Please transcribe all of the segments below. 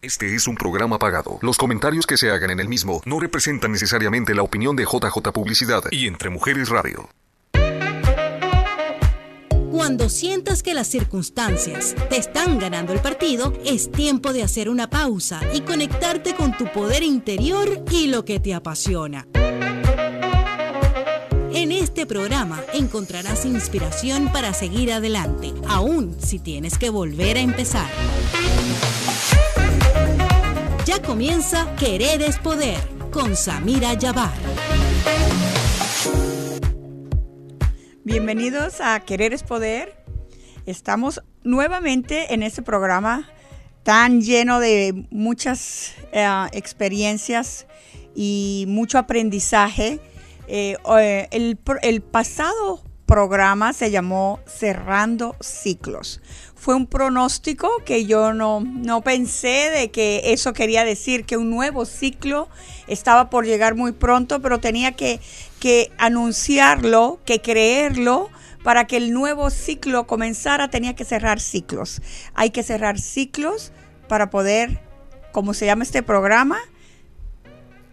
Este es un programa pagado. Los comentarios que se hagan en el mismo no representan necesariamente la opinión de JJ Publicidad y Entre Mujeres Radio. Cuando sientas que las circunstancias te están ganando el partido, es tiempo de hacer una pausa y conectarte con tu poder interior y lo que te apasiona. En este programa encontrarás inspiración para seguir adelante, aun si tienes que volver a empezar. Ya comienza Querer es Poder con Samira Yabar. Bienvenidos a Querer es Poder. Estamos nuevamente en este programa tan lleno de muchas eh, experiencias y mucho aprendizaje. Eh, eh, el, el pasado programa se llamó Cerrando Ciclos fue un pronóstico que yo no, no pensé de que eso quería decir que un nuevo ciclo estaba por llegar muy pronto, pero tenía que, que anunciarlo, que creerlo. Para que el nuevo ciclo comenzara tenía que cerrar ciclos. Hay que cerrar ciclos para poder, como se llama este programa,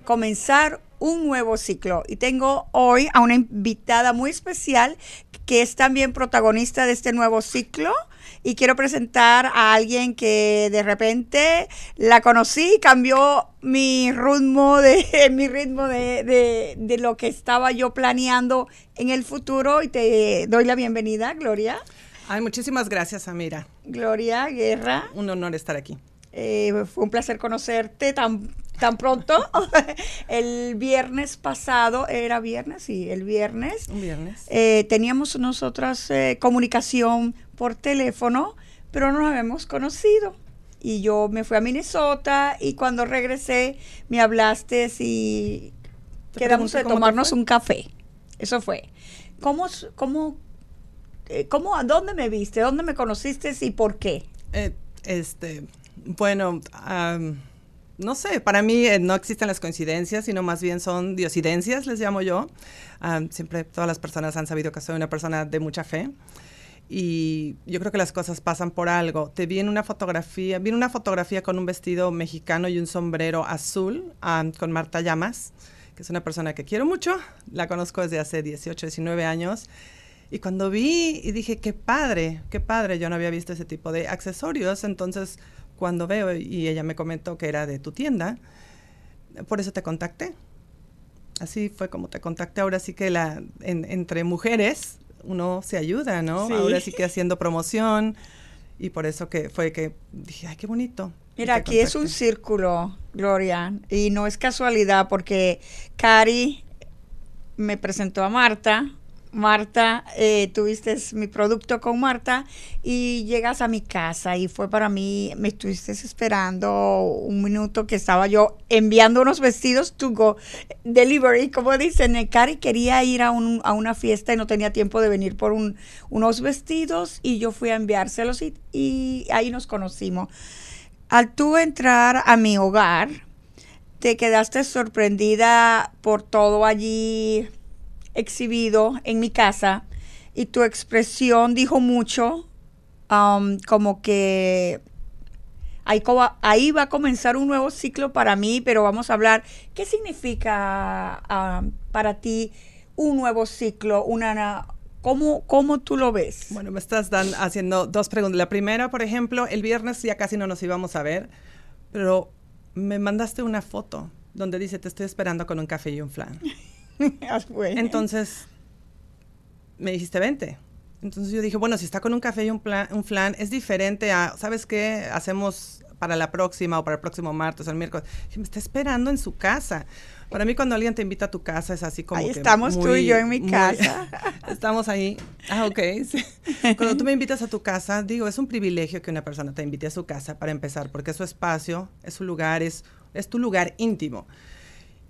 comenzar un nuevo ciclo. Y tengo hoy a una invitada muy especial que es también protagonista de este nuevo ciclo y quiero presentar a alguien que de repente la conocí, cambió mi ritmo de mi ritmo de, de, lo que estaba yo planeando en el futuro y te doy la bienvenida, Gloria. Ay, muchísimas gracias, Amira. Gloria Guerra. Un honor estar aquí. Eh, fue un placer conocerte tan tan pronto. el viernes pasado, era viernes, sí, el viernes. Un viernes. Eh, teníamos nosotras eh, comunicación por teléfono, pero no nos habíamos conocido. Y yo me fui a Minnesota y cuando regresé me hablaste y quedamos de tomarnos un café. Eso fue. ¿Cómo, cómo, eh, cómo, dónde me viste? ¿Dónde me conociste y por qué? Eh, este, bueno, no sé, para mí eh, no existen las coincidencias, sino más bien son diosidencias, les llamo yo. siempre todas las personas han sabido que soy una persona de mucha fe y yo creo que las cosas pasan por algo. Te vi en una fotografía, vi una fotografía con un vestido mexicano y un sombrero azul con Marta Llamas, que es una persona que quiero mucho, la conozco desde hace 18, 19 años. Y cuando vi y dije, qué padre, qué padre, yo no había visto ese tipo de accesorios, entonces cuando veo y ella me comentó que era de tu tienda, por eso te contacté. Así fue como te contacté. Ahora sí que la, entre mujeres uno se ayuda, ¿no? Ahora sí que haciendo promoción y por eso que fue que dije, ay, qué bonito. Mira, aquí es un círculo, Gloria, y no es casualidad porque Cari me presentó a Marta, Marta, eh, tuviste mi producto con Marta y llegas a mi casa y fue para mí, me estuviste esperando un minuto que estaba yo enviando unos vestidos to go delivery, como dicen, Cari quería ir a, un, a una fiesta y no tenía tiempo de venir por un, unos vestidos y yo fui a enviárselos y, y ahí nos conocimos. Al tú entrar a mi hogar, te quedaste sorprendida por todo allí exhibido en mi casa y tu expresión dijo mucho, um, como que ahí, ahí, va a comenzar un nuevo ciclo para mí, pero vamos a hablar, ¿qué significa um, para ti un nuevo ciclo? Una, ¿Cómo, ¿Cómo tú lo ves? Bueno, me estás haciendo dos preguntas. La primera, por ejemplo, el viernes ya casi no nos íbamos a ver, pero me mandaste una foto donde dice, te estoy esperando con un café y un flan. Entonces, me dijiste, vente. Entonces yo dije, bueno, si está con un café y un, plan, un flan, es diferente a, ¿sabes qué? Hacemos para la próxima o para el próximo martes o el miércoles. me está esperando en su casa. Para mí cuando alguien te invita a tu casa es así como ahí estamos tú y yo en mi casa. estamos ahí. Ah, ok. Cuando tú me invitas a tu casa, digo, es un privilegio que una persona te invite a su casa para empezar, porque es su espacio, es su lugar, es, es tu lugar íntimo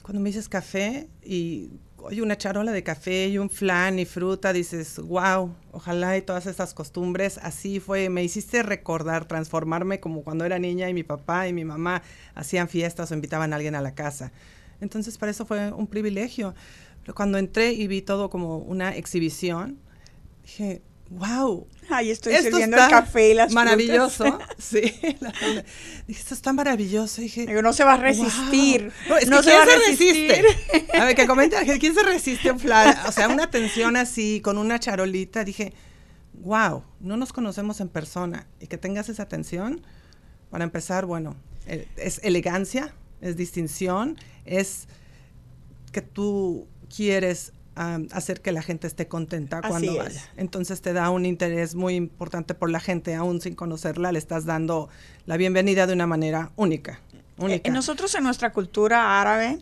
cuando me dices café y oye una charola de café y un flan y fruta, dices, wow, ojalá y todas estas costumbres, así fue, me hiciste recordar, transformarme como cuando era niña y mi papá y mi mamá hacían fiestas o invitaban a alguien a la casa. Entonces para eso fue un privilegio. Pero cuando entré y vi todo como una exhibición, dije, wow. Ay, estoy sirviendo el café y las Maravilloso. Sí. dije, esto está maravilloso. Dije, Digo, no se va a resistir. No, es no que se ¿quién va a se resistir. resiste? A ver, que comente, ¿quién se resiste a un? O sea, una atención así, con una charolita. Dije, wow, no nos conocemos en persona. Y que tengas esa atención, para empezar, bueno, eh, es elegancia, es distinción, es que tú quieres um, hacer que la gente esté contenta Así cuando es. vaya. Entonces te da un interés muy importante por la gente, aún sin conocerla, le estás dando la bienvenida de una manera única. única. Eh, nosotros en nuestra cultura árabe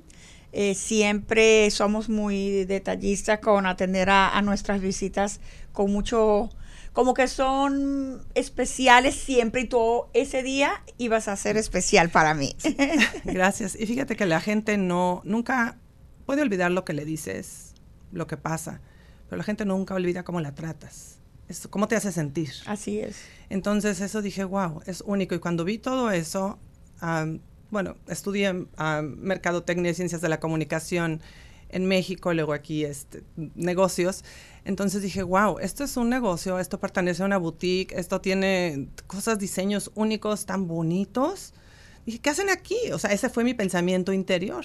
eh, siempre somos muy detallistas con atender a, a nuestras visitas con mucho, como que son especiales siempre y todo ese día ibas a ser especial para mí. Gracias. Y fíjate que la gente no, nunca puede olvidar lo que le dices, lo que pasa, pero la gente nunca olvida cómo la tratas, es, cómo te hace sentir. Así es. Entonces eso dije, wow, es único. Y cuando vi todo eso, um, bueno, estudié um, Mercadotecnia y Ciencias de la Comunicación en México, luego aquí este, negocios. Entonces dije, wow, esto es un negocio, esto pertenece a una boutique, esto tiene cosas, diseños únicos tan bonitos. Dije, ¿qué hacen aquí? O sea, ese fue mi pensamiento interior.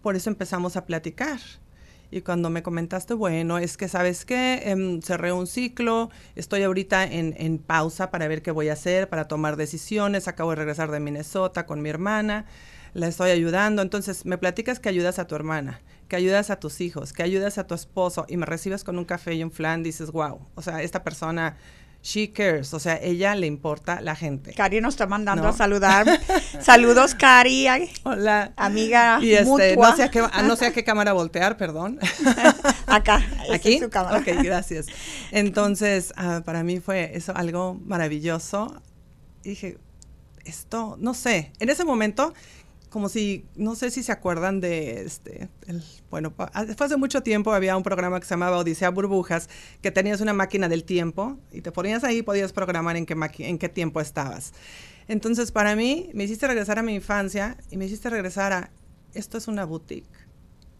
Por eso empezamos a platicar. Y cuando me comentaste, bueno, es que sabes qué, eh, cerré un ciclo, estoy ahorita en, en, pausa para ver qué voy a hacer, para tomar decisiones, acabo de regresar de Minnesota con mi hermana, la estoy ayudando, entonces me platicas que ayudas a tu hermana, que ayudas a tus hijos, que ayudas a tu esposo y me recibes con un café y un flan, dices, wow, o sea, esta persona She cares, o sea, ella le importa la gente. Cari nos está mandando ¿No? a saludar. Saludos, Cari. Hola. Amiga y este, mutua. No sé, a qué, no sé a qué cámara voltear, perdón. Acá. Aquí. Es su cámara. Ok, gracias. Entonces, uh, para mí fue eso algo maravilloso. Y dije, esto, no sé, en ese momento como si, no sé si se acuerdan de este, el, bueno, después de mucho tiempo había un programa que se llamaba Odisea Burbujas, que tenías una máquina del tiempo y te ponías ahí y podías programar en qué, en qué tiempo estabas. Entonces, para mí, me hiciste regresar a mi infancia y me hiciste regresar a, esto es una boutique.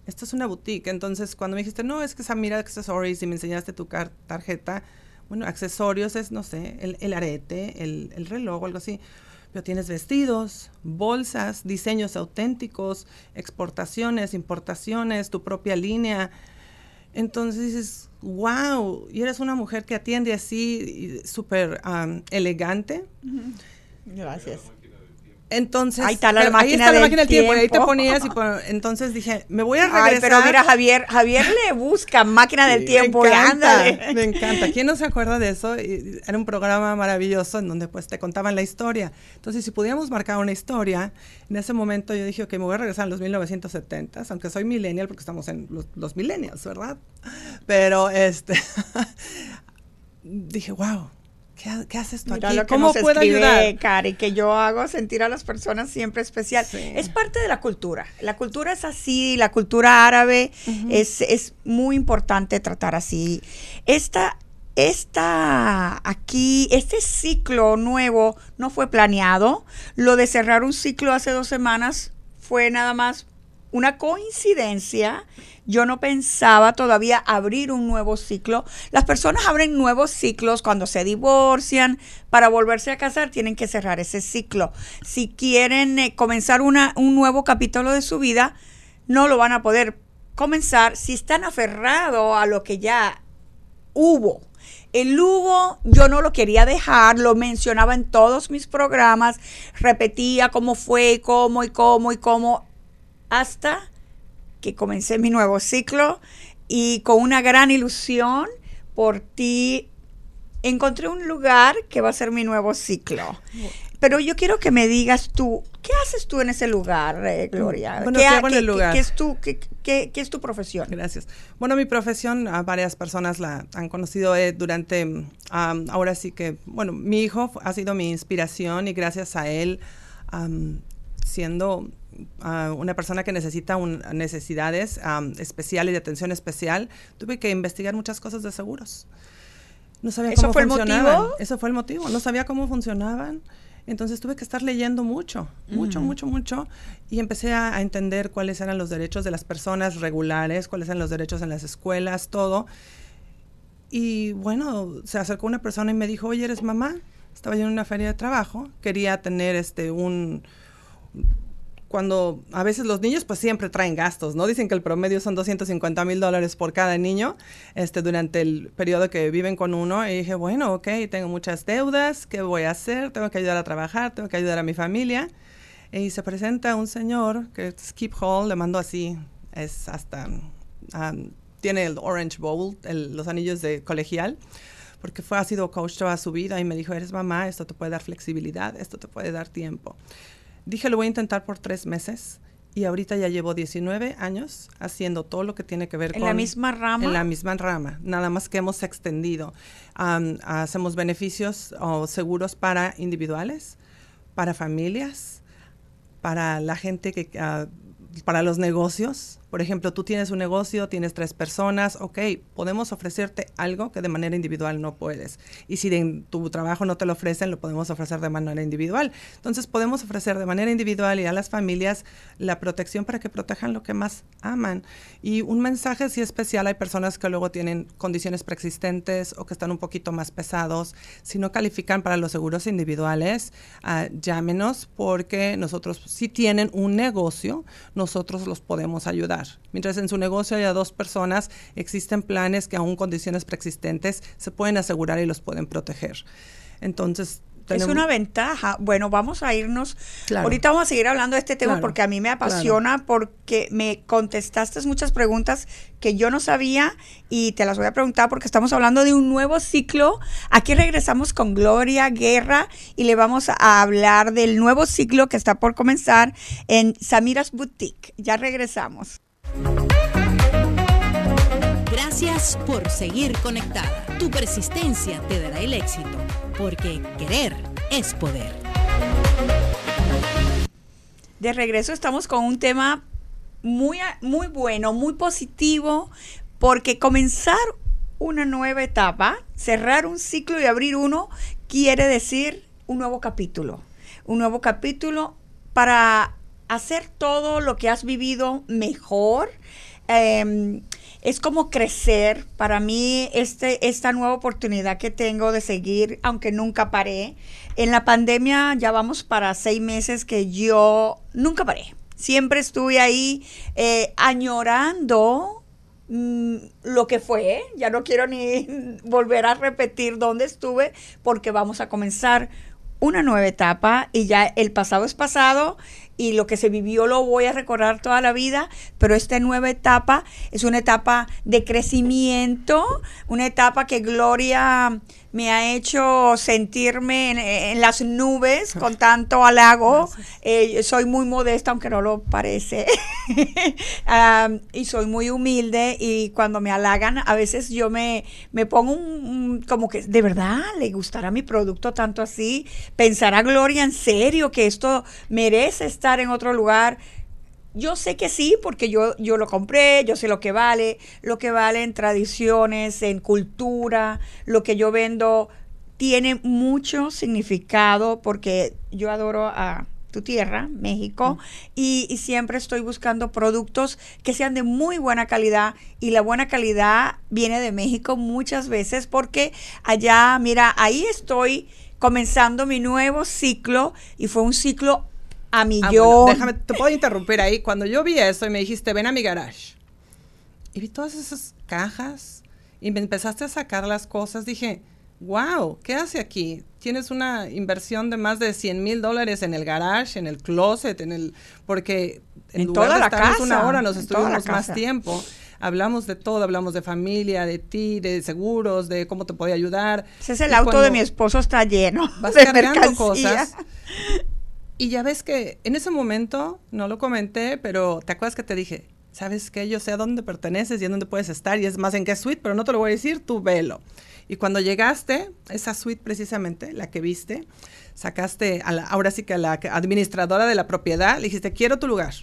Esto es una boutique. Entonces, cuando me dijiste, no, es que esa mira accessories y me enseñaste tu tarjeta, bueno, accesorios es, no sé, el, el arete, el, el reloj o algo así pero tienes vestidos, bolsas, diseños auténticos, exportaciones, importaciones, tu propia línea. Entonces dices, wow, y eres una mujer que atiende así, súper um, elegante. Gracias. Entonces, ahí está la máquina, ahí está la del máquina del tiempo. tiempo. Y ahí te ponías y por, entonces dije, me voy a regresar. Ay, pero mira, Javier, Javier le busca máquina del Sí, tiempo me encanta. Me encanta. ¿Quién no se acuerda de eso? Y Era un programa maravilloso en donde pues te contaban la historia. Entonces, si pudiéramos marcar una historia, en ese momento yo dije, ok, me voy a regresar a los 1970s, aunque soy millennial porque estamos en los, los millennials, ¿verdad? Pero este, dije, wow, ¿qué, qué haces tú Mira aquí? lo que ¿Cómo nos puedo escribe ayudar? Cari, que yo hago sentir a las personas siempre especial. Sí. Es parte de la cultura. La cultura es así, la cultura árabe es, es muy importante tratar así. Esta, esta aquí, este ciclo nuevo no fue planeado. Lo de cerrar un ciclo hace dos semanas fue nada más una coincidencia. Yo no pensaba todavía abrir un nuevo ciclo. Las personas abren nuevos ciclos cuando se divorcian. Para volverse a casar tienen que cerrar ese ciclo. Si quieren eh, comenzar una, un nuevo capítulo de su vida, no lo van a poder comenzar si están aferrados a lo que ya hubo. El hubo, yo no lo quería dejar, lo mencionaba en todos mis programas, repetía cómo fue, cómo y cómo y cómo, hasta que comencé mi nuevo ciclo y con una gran ilusión por ti encontré un lugar que va a ser mi nuevo ciclo. Pero yo quiero que me digas tú, ¿qué haces tú en ese lugar, eh, Gloria? Bueno, ¿Qué, ¿qué el lugar? qué es tu, qué, es tu profesión? Gracias. Bueno, mi profesión, a varias personas la han conocido eh, durante, mm, ahora sí que, bueno, mi hijo ha sido mi inspiración y gracias a él, siendo una persona que necesita un- necesidades am, especiales de atención especial, tuve que investigar muchas cosas de seguros. No sabía ¿Eso cómo fue el funcionaban. motivo? Eso fue el motivo. No sabía cómo funcionaban. Entonces tuve que estar leyendo mucho, mucho, mucho, mucho. Y empecé a, a entender cuáles eran los derechos de las personas regulares, cuáles eran los derechos en las escuelas, todo. Y bueno, se acercó una persona y me dijo, oye, ¿eres mamá? Estaba yo en una feria de trabajo, quería tener este un cuando a veces los niños pues siempre traen gastos, ¿no? Dicen que el promedio son 250 mil dólares por cada niño este, durante el periodo que viven con uno. Y dije, bueno, ok, tengo muchas deudas, ¿qué voy a hacer? Tengo que ayudar a trabajar, tengo que ayudar a mi familia. Y se presenta un señor que es Skip Hall, le mandó así, es hasta, um, tiene el Orange Bowl, los anillos de colegial porque fue, ha sido coach toda su vida y me dijo, eres mamá, esto te puede dar flexibilidad, esto te puede dar tiempo. Dije, lo voy a intentar por tres meses. Y ahorita ya llevo 19 años haciendo todo lo que tiene que ver con... ¿En la misma rama? En la misma rama, nada más que hemos extendido. hacemos beneficios o seguros para individuales, para familias, para la gente que... Uh, para los negocios. Por ejemplo, tú tienes un negocio, tienes tres personas, ok, podemos ofrecerte algo que de manera individual no puedes. Y si en tu trabajo no te lo ofrecen, lo podemos ofrecer de manera individual. Entonces, podemos ofrecer de manera individual y a las familias la protección para que protejan lo que más aman. Y un mensaje sí especial, hay personas que luego tienen condiciones preexistentes o que están un poquito más pesados. Si no califican para los seguros individuales, uh, llámenos porque nosotros, si tienen un negocio, nosotros los podemos ayudar. Mientras en su negocio haya dos personas, existen planes que aún condiciones preexistentes se pueden asegurar y los pueden proteger. Entonces, es una ventaja. Bueno, vamos a irnos. Ahorita vamos a seguir hablando de este tema porque a mí me apasiona, porque me contestaste muchas preguntas que yo no sabía y te las voy a preguntar porque estamos hablando de un nuevo ciclo. Aquí regresamos con Gloria Guerra y le vamos a hablar del nuevo ciclo que está por comenzar en Samiras Boutique. Ya regresamos. Gracias por seguir conectada. Tu persistencia te dará el éxito, porque querer es poder. De regreso estamos con un tema muy, muy bueno, muy positivo, porque comenzar una nueva etapa, cerrar un ciclo y abrir uno, quiere decir un nuevo capítulo. Un nuevo capítulo para hacer todo lo que has vivido mejor. Em, es como crecer. Para mí, este, esta nueva oportunidad que tengo de seguir, aunque nunca paré. En la pandemia ya vamos para seis meses que yo nunca paré. Siempre estuve ahí eh, añorando mm, lo que fue. Ya no quiero ni volver a repetir dónde estuve porque vamos a comenzar una nueva etapa y ya el pasado es pasado y lo que se vivió lo voy a recordar toda la vida, pero esta nueva etapa es una etapa de crecimiento, una etapa que Gloria me ha hecho sentirme en, las nubes con tanto halago. Eh, soy muy modesta, aunque no lo parece, y soy muy humilde y cuando me halagan, a veces yo me, me pongo un, como que, ¿de verdad le gustará mi producto tanto así? ¿Pensará Gloria en serio que esto merece estar en otro lugar? Yo sé que sí, porque yo, yo lo compré, yo sé lo que vale, lo que vale en tradiciones, en cultura, lo que yo vendo tiene mucho significado porque yo adoro a tu tierra, México, y, y, siempre estoy buscando productos que sean de muy buena calidad y la buena calidad viene de México muchas veces porque allá, mira, ahí estoy comenzando mi nuevo ciclo y fue un ciclo a ah, millón. déjame, te puedo interrumpir ahí. Cuando yo vi eso y me dijiste, ven a mi garage. Y vi todas esas cajas y me empezaste a sacar las cosas, dije, wow, ¿qué hace aquí? Tienes una inversión de más de 100 mil dólares en el garage, en el closet, en el... Porque en, toda la casa, una hora, nos estuvimos más tiempo. Hablamos de todo, hablamos de familia, de ti, de seguros, de cómo te puede ayudar. Ese es el auto de mi esposo, está lleno vas de cargando cosas. Y ya ves que en ese momento, no lo comenté, pero ¿te acuerdas que te dije? ¿Sabes qué? Yo sé a dónde perteneces y a dónde puedes estar y es más en qué suite, pero no te lo voy a decir, tú velo. Y cuando llegaste, esa suite precisamente, la que viste, sacaste a la, ahora sí que a la administradora de la propiedad, le dijiste, quiero tu lugar.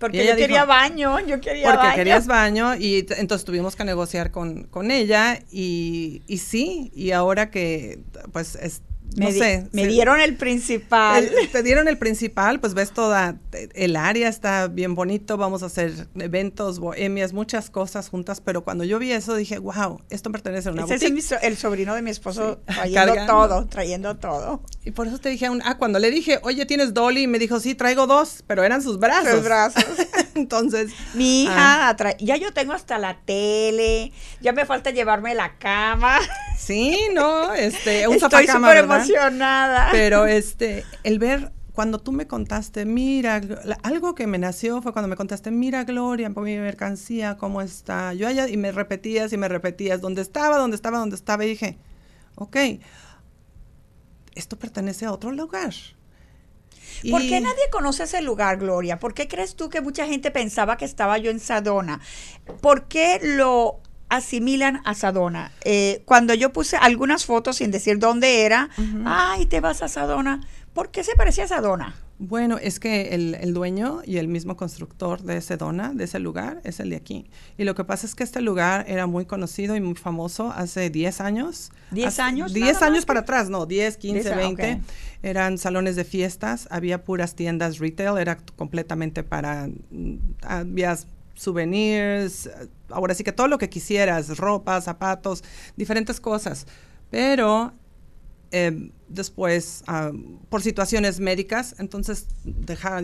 Porque yo quería baño, yo quería porque baño. Porque querías baño y entonces tuvimos que negociar con, con ella y, y, sí, y ahora que pues es, no sé. Me dieron el principal. te dieron el principal, pues ves toda, el área está bien bonito, vamos a hacer eventos, bohemias, muchas cosas juntas, pero cuando yo vi eso dije, wow, esto pertenece a una Ese boutique. es el sobrino de mi esposo trayendo todo, trayendo todo. Y por eso te dije, ah, cuando le dije, oye, ¿tienes Dolly? Me dijo, sí, traigo dos, pero eran sus brazos. Sus brazos. Entonces. Mi hija, ah. ya yo tengo hasta la tele, ya me falta llevarme la cama. Sí, no, este, un Estoy súper emocionada. Pero este, el ver cuando tú me contaste, mira, algo que me nació fue cuando me contaste, mira Gloria, mi mercancía, ¿cómo está? Yo allá, y me repetías y me repetías, ¿dónde estaba, dónde estaba, dónde estaba? Y dije, ok, esto pertenece a otro lugar. ¿Por qué nadie conoce ese lugar, Gloria? ¿Por qué crees tú que mucha gente pensaba que estaba yo en Sadona? ¿Por qué lo asimilan a Sadona. Eh, cuando yo puse algunas fotos sin decir dónde era, ay, te vas a Sadona. ¿Por qué se parecía a Sadona? Bueno, es que el, dueño y el mismo constructor de Sedona, de ese lugar, es el de aquí. Y lo que pasa es que este lugar era muy conocido y muy famoso hace 10 años. ¿10 años? 10 años para atrás, no, 10, 15, 20. Eran salones de fiestas, había puras tiendas retail, era completamente para, mm, había souvenirs, ahora sí que todo lo que quisieras, ropa, zapatos, diferentes cosas. Pero eh, después, ah, por situaciones médicas, entonces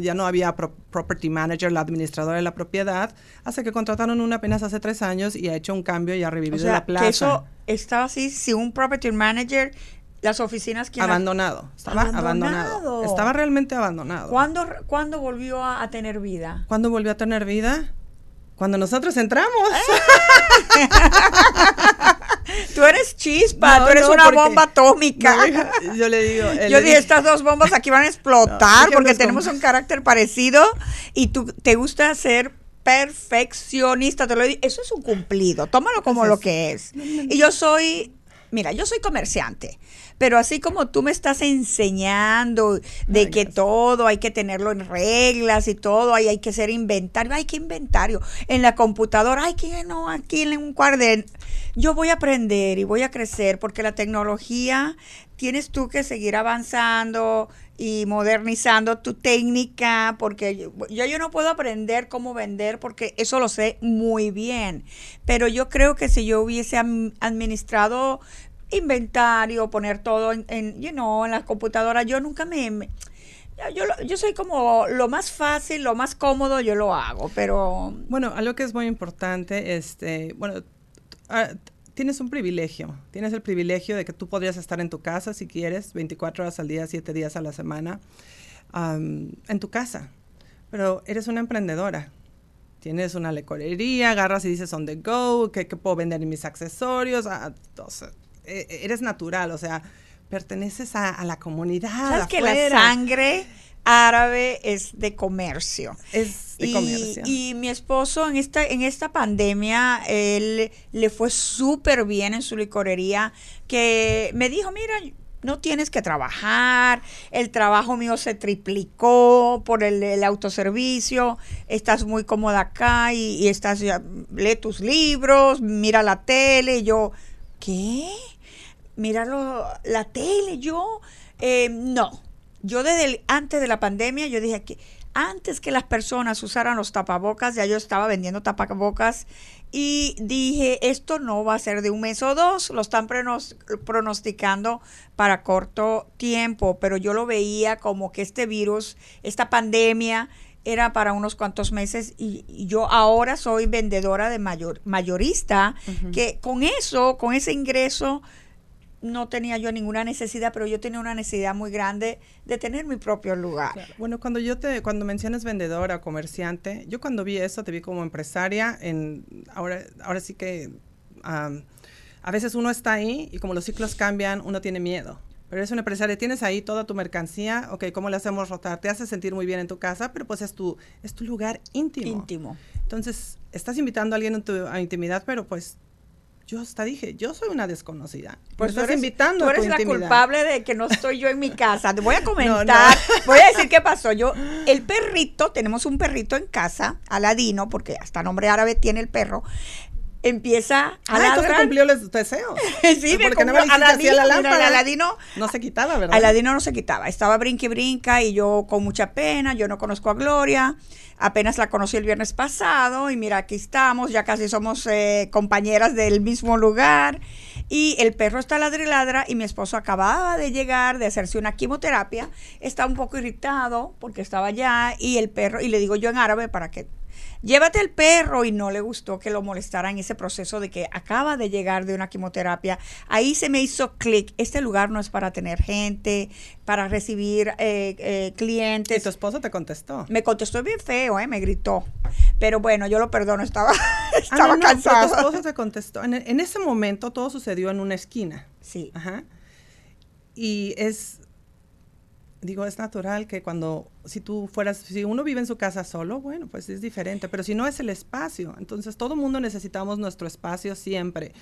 ya no había property manager, la administradora de la propiedad, hasta que contrataron una apenas hace tres años y ha hecho un cambio y ha revivido la plaza. Que eso estaba así, si un property manager las oficinas que abandonado estaba abandonado. estaba realmente abandonado ¿Cuándo, ¿cuándo volvió a, a, tener vida? ¿Cuándo volvió a tener vida? Cuando nosotros entramos. tú eres chispa, tú eres una bomba atómica. yo le digo. Yo dije, estas dos bombas aquí van a explotar porque tenemos un carácter parecido y tú te gusta ser perfeccionista, te lo digo, eso es un cumplido, tómalo como lo que es. Y yo soy, mira, yo soy comerciante. Pero así como tú me estás enseñando de que todo hay que tenerlo en reglas y todo, hay, hay que hacer inventario, hay que inventario. En la computadora, hay que no, aquí en un cuaderno. Yo voy a aprender y voy a crecer porque la tecnología tienes tú que seguir avanzando y modernizando tu técnica, porque yo, yo, no puedo aprender cómo vender porque eso lo sé muy bien, pero yo creo que si yo hubiese administrado inventario, poner todo en, en you know, en la computadora. Yo nunca me, yo, yo soy como lo más fácil, lo más cómodo, yo lo hago, pero... Bueno, algo que es muy importante, este, bueno, ah, tienes un privilegio, tienes el privilegio de que tú podrías estar en tu casa si quieres, 24 horas al día, 7 días a la semana, en tu casa, pero eres una emprendedora. Tienes una lecorería, agarras y dices on the go, que, puedo vender mis accesorios, a, eh, eres natural, o sea, perteneces a, la comunidad. Sabes que la sangre árabe es de comercio. Es de y, comercio. Y mi esposo en esta, en esta pandemia, él le fue súper bien en su licorería, que me dijo, mira, no tienes que trabajar, el trabajo mío se triplicó por el, autoservicio, estás muy cómoda acá y, y estás, lee tus libros, mira la tele, y yo, ¿qué? Míralo, la tele, yo, eh, no. Yo desde antes de la pandemia, yo dije que antes que las personas usaran los tapabocas, ya yo estaba vendiendo tapabocas y dije, esto no va a ser de un mes o dos, lo están pronosticando para corto tiempo, pero yo lo veía como que este virus, esta pandemia, era para unos cuantos meses y, yo ahora soy vendedora de mayor, mayorista, que con eso, con ese ingreso, no tenía yo ninguna necesidad, pero yo tenía una necesidad muy grande de tener mi propio lugar. Bueno, cuando yo te, cuando mencionas vendedora, comerciante, yo cuando vi eso te vi como empresaria. En ahora, ahora sí que a veces uno está ahí y como los ciclos cambian, uno tiene miedo. Pero eres una empresaria, tienes ahí toda tu mercancía, ok, ¿cómo le hacemos rotar? Te hace sentir muy bien en tu casa, pero pues es tu, es tu lugar íntimo. Íntimo. Entonces, estás invitando a alguien a tu a intimidad, pero pues yo hasta dije, yo soy una desconocida. Pues tú eres, invitando tú eres la culpable de que no estoy yo en mi casa. Te voy a comentar, voy a decir qué pasó. Yo, el perrito, tenemos un perrito en casa, Aladino, porque hasta nombre árabe tiene el perro. Empieza a ah, entonces ladrar. cumplió los deseos. sí, me porque no me la Aladino, mira, lámpara. Aladino No se quitaba, ¿verdad? Aladino no se quitaba, estaba brinca y brinca y yo con mucha pena, yo no conozco a Gloria, apenas la conocí el viernes pasado y mira, aquí estamos, ya casi somos eh, compañeras del mismo lugar y el perro está ladra y ladra y mi esposo acababa de llegar de hacerse una quimioterapia, está un poco irritado porque estaba allá y el perro, y le digo yo en árabe para que llévate el perro y no le gustó que lo molestara en ese proceso de que acaba de llegar de una quimioterapia. Ahí se me hizo clic, este lugar no es para tener gente, para recibir eh, eh, Y clientes. tu esposo te contestó. Me contestó bien feo, eh, me gritó. Pero bueno, yo lo perdono, estaba, Ah, estaba no, no, pero cansado. tu esposo te contestó. En, en ese momento todo sucedió en una esquina. Sí. Ajá. Y es, digo, es natural que cuando, si tú fueras, si uno vive en su casa solo, bueno, pues es diferente, pero si no es el espacio, entonces todo mundo necesitamos nuestro espacio siempre.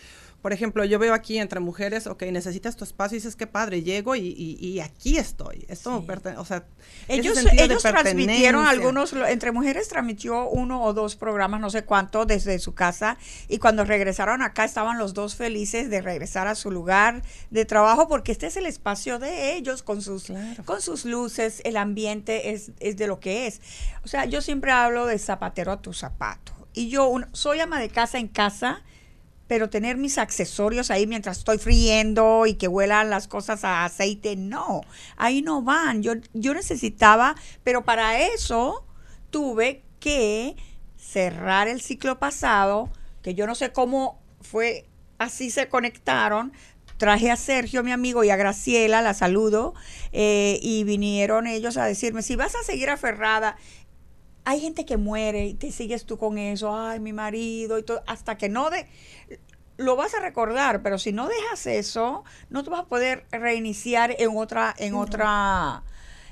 Por ejemplo, yo veo aquí entre mujeres, ok, necesitas tu espacio y dices, qué padre, llego y, y- y aquí estoy. Esto, Sí. o sea, Ellos, transmitieron algunos, entre mujeres transmitió uno o dos programas, no sé cuánto, desde su casa. Y cuando regresaron acá estaban los dos felices de regresar a su lugar de trabajo, porque este es el espacio de ellos, con sus, Claro. con sus luces, el ambiente es, es de lo que es. O sea, yo siempre hablo de zapatero a tu zapato. Y yo un- soy ama de casa en casa, pero tener mis accesorios ahí mientras estoy friendo y que huelan las cosas a aceite, no, ahí no van. Yo, yo necesitaba, pero para eso tuve que cerrar el ciclo pasado, que yo no sé cómo fue, así se conectaron. Traje a Sergio, mi amigo, y a Graciela, la saludo, eh, y vinieron ellos a decirme, si vas a seguir aferrada, hay gente que muere y te sigues tú con eso, ay, mi marido y todo, hasta que no de lo vas a recordar, pero si no dejas eso, no te vas a poder reiniciar en otra en otra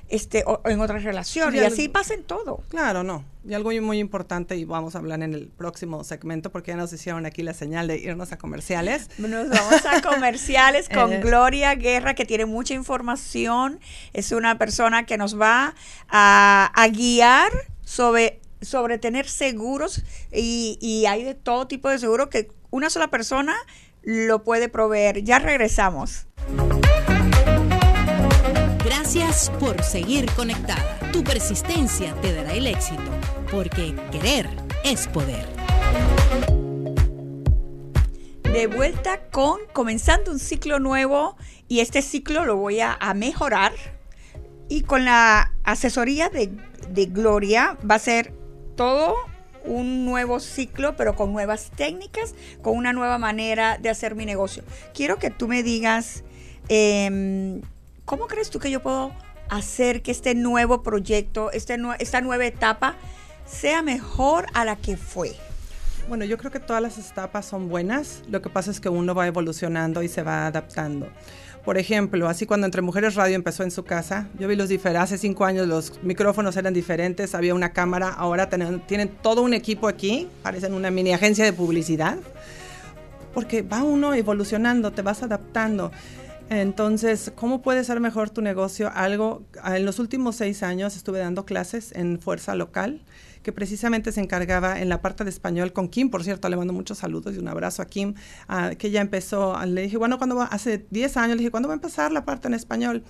este o- en otra relación Y y así pasa en todo. Claro, no. Y algo muy- muy importante, y vamos a hablar en el próximo segmento, porque ya nos hicieron aquí la señal de irnos a comerciales. Nos vamos a comerciales con Eh. Gloria Guerra, que tiene mucha información. Es una persona que nos va a, a guiar sobre, sobre tener seguros y, y hay de todo tipo de seguro que una sola persona lo puede proveer. Ya regresamos. Gracias por seguir conectada. Tu persistencia te dará el éxito, porque querer es poder. De vuelta con comenzando un ciclo nuevo y este ciclo lo voy a, a mejorar y con la asesoría de, de Gloria va a ser todo un nuevo ciclo pero con nuevas técnicas, con una nueva manera de hacer mi negocio. Quiero que tú me digas em, cómo crees tú que yo puedo hacer que este nuevo proyecto, este esta nueva etapa sea mejor a la que fue. Bueno, yo creo que todas las etapas son buenas. Lo que pasa es que uno va evolucionando y se va adaptando. Por ejemplo, así cuando Entre Mujeres Radio empezó en su casa, yo vi los diferentes, hace cinco años los micrófonos eran diferentes, había una cámara, ahora tienen, tienen todo un equipo aquí, parecen una mini agencia de publicidad, porque va uno evolucionando, te vas adaptando. Entonces, ¿cómo puede ser mejor tu negocio? Algo, en los últimos seis años estuve dando clases en Fuerza Local, que precisamente se encargaba en la parte de español con Kim, por cierto, le mando muchos saludos y un abrazo a Kim, ah, que ya empezó, le dije, bueno, cuando? Hace 10 años, le dije, ¿cuándo va a empezar la parte en español?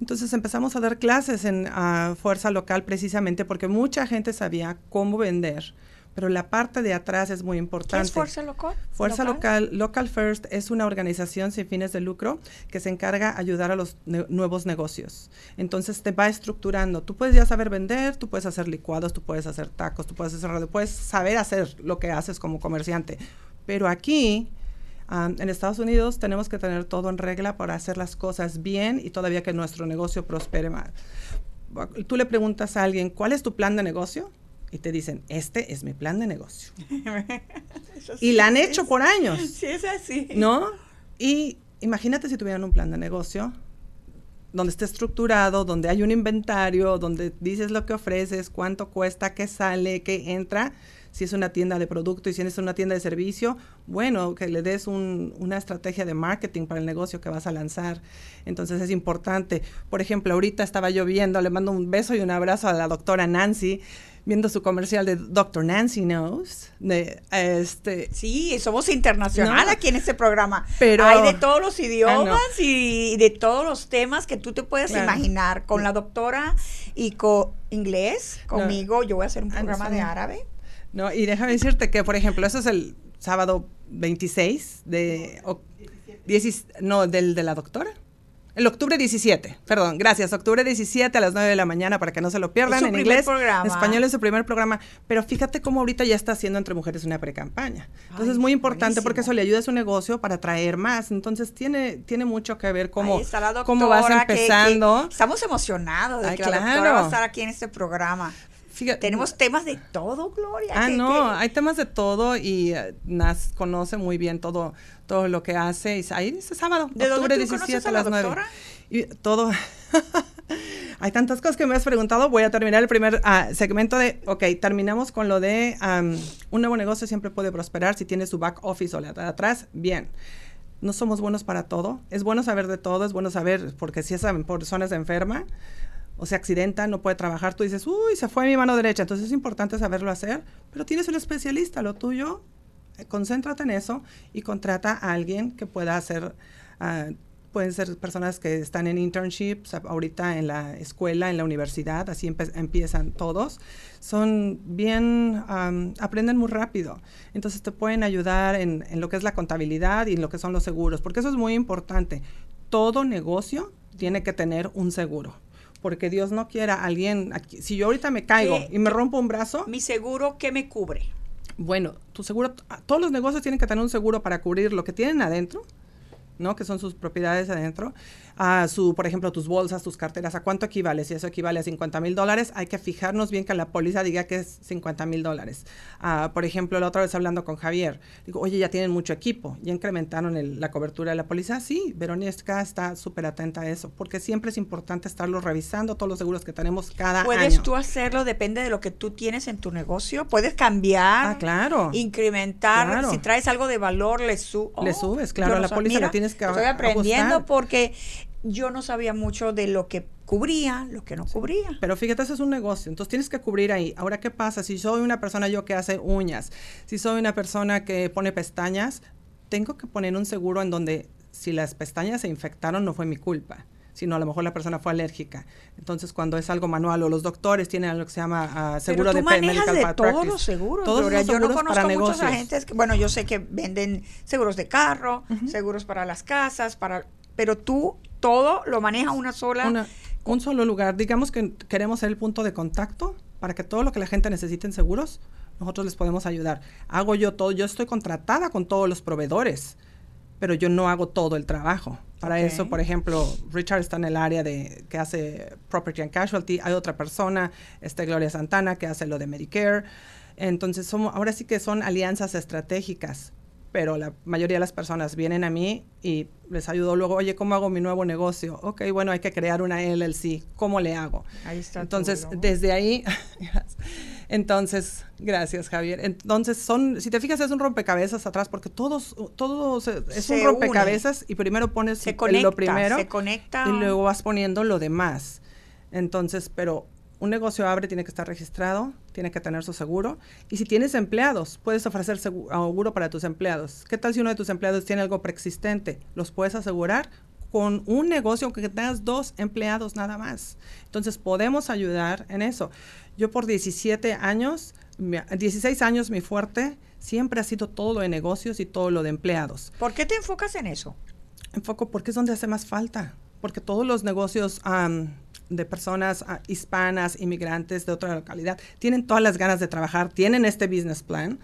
Entonces empezamos a dar clases en Fuerza Local precisamente porque mucha gente sabía cómo vender, pero la parte de atrás es muy ¿Qué importante. es Fuerza Local? Fuerza local. Local First es una organización sin fines de lucro que se encarga de ayudar a los ne- nuevos negocios. Entonces te va estructurando. Tú puedes ya saber vender, tú puedes hacer licuados, tú puedes hacer tacos, tú puedes hacer radio, puedes saber hacer lo que haces como comerciante. Pero aquí, en Estados Unidos, tenemos que tener todo en regla para hacer las cosas bien y todavía que nuestro negocio prospere más. Tú le preguntas a alguien, ¿cuál es tu plan de negocio? Y te dicen, este es mi plan de negocio. Eso Y sí la han es- hecho por años. Sí, es así. ¿No? Y imagínate si tuvieran un plan de negocio donde esté estructurado, donde hay un inventario, donde dices lo que ofreces, cuánto cuesta, qué sale, qué entra. Si es una tienda de producto y si es una tienda de servicio, bueno, que le des un- una estrategia de marketing para el negocio que vas a lanzar. Entonces es importante. Por ejemplo, ahorita estaba yo viendo, le mando un beso y un abrazo a la doctora Nancy, viendo su comercial de Dr. Nancy Knows. De, este, Sí, somos internacional No. aquí en este programa. Pero- Hay de todos los Ah, idiomas y de todos los temas que tú te puedes Claro. imaginar. Con la doctora y con inglés, No. conmigo, yo voy a hacer un Ah, programa de árabe. No, y déjame decirte que, por ejemplo, eso es el sábado 26 de... diecis- no, del de la doctora. El octubre 17, perdón, gracias. Octubre 17 a las 9 de la mañana para que no se lo pierdan Es su en primer inglés. programa. En español es su primer programa. Pero fíjate cómo ahorita ya está haciendo entre mujeres una precampaña. Entonces es muy importante porque eso le ayuda a su negocio para atraer más. Entonces tiene, tiene mucho que ver cómo, doctora. cómo vas que- que empezando. estamos emocionados de Ay, que la doctora va a estar aquí en este programa. Fíjate- Tenemos temas de todo, Gloria. Ah, no, hay temas de todo y eh, Nas conoce muy bien todo, todo lo que hace. Y ahí este sábado, ¿De dónde octubre tú 17 conoces a a la las 9. doctora? Y todo. hay tantas cosas que me has preguntado. Voy a terminar el primer ah, segmento de. Ok, terminamos con lo de un nuevo negocio siempre puede prosperar si tiene su back office o la de atrás. Bien. No somos buenos para todo. Es bueno saber de todo, es bueno saber, porque si esa persona se enferma, o se accidenta, no puede trabajar, tú dices, uy, se fue mi mano derecha. Entonces es importante saberlo hacer, pero tienes un especialista, lo tuyo, eh, concéntrate en eso y contrata a alguien que pueda hacer, ah, pueden ser personas que están en internships, ahorita en la escuela, en la universidad, así empiezan todos. Son bien, am, aprenden muy rápido. Entonces te pueden ayudar en lo que es la contabilidad y en lo que son los seguros, porque eso es muy importante. Todo negocio tiene que tener un seguro porque Dios no quiera alguien, aquí- si yo ahorita me caigo ¿Qué- y me rompo un brazo, Mi seguro, ¿qué me cubre? bueno, tu seguro, todos los negocios tienen que tener un seguro para cubrir lo que tienen adentro, ¿no? Que son sus propiedades adentro. A su, por ejemplo, tus bolsas, tus carteras, ¿a cuánto equivale? Si eso equivale a 50 mil dólares, hay que fijarnos bien que la póliza diga que es 50 mil dólares. Ah, por ejemplo, la otra vez hablando con Javier, digo, oye, ya tienen mucho equipo, ya incrementaron el- la cobertura de la póliza. Sí, Verónica está súper atenta a eso, porque siempre es importante estarlo revisando, todos los seguros que tenemos cada ¿Puedes año. tú hacerlo? Depende de lo que tú tienes en tu negocio. Puedes cambiar, Ah, claro. incrementar. Claro. Si traes algo de valor, le, su Le Oh, subes, claro, a la póliza la tienes que Estoy aprendiendo ajustar. porque yo no sabía mucho de lo que cubría, lo que no cubría. Pero fíjate, eso es un negocio, entonces tienes que cubrir ahí. Ahora, ¿qué pasa? Si soy una persona yo que hace uñas, si soy una persona que pone pestañas, tengo que poner un seguro en donde si las pestañas se infectaron no fue mi culpa, sino a lo mejor la persona fue alérgica. Entonces, cuando es algo manual o los doctores tienen algo que se llama ah, seguro Pero tú de medical de todos los seguros. Todos los yo no conozco muchos agentes. que- bueno, yo sé que venden seguros de carro, seguros para las casas, para, pero tú todo lo manejas una sola. Una- un solo lugar. Digamos que queremos ser el punto de contacto para que todo lo que la gente necesite en seguros, nosotros les podemos ayudar. Hago yo todo, yo estoy contratada con todos los proveedores, pero yo no hago todo el trabajo. Para eso, por ejemplo, Richard está en el área de que hace Property and Casualty, hay otra persona, este Gloria Santana, que hace lo de Medicare. Entonces, somos, ahora sí que son alianzas estratégicas, pero la mayoría de las personas vienen a mí y les ayudo luego, oye, ¿cómo hago mi nuevo negocio? Ok, bueno, hay que crear una LLC, ¿cómo le hago? Ahí está Entonces, desde ahí, entonces, gracias Javier. Entonces, son, si te fijas, es un rompecabezas atrás, porque todos, todos, es Se un rompecabezas y primero pones Se conecta, lo primero se conecta. y luego vas poniendo lo demás. Entonces, pero un negocio abre, tiene que estar registrado, tiene que tener su seguro. Y si tienes empleados, puedes ofrecer segu- seguro para tus empleados. ¿Qué tal si uno de tus empleados tiene algo preexistente? ¿Los puedes asegurar? Con un negocio, aunque tengas dos empleados nada más. Entonces, podemos ayudar en eso. Yo por 17 años, mi- 16 años, mi fuerte siempre ha sido todo lo de negocios y todo lo de empleados ¿Por qué te enfocas en eso? enfoco porque es donde hace más falta. Porque todos los negocios am, de personas ah, hispanas, inmigrantes de otra localidad, tienen todas las ganas de trabajar, tienen este business plan.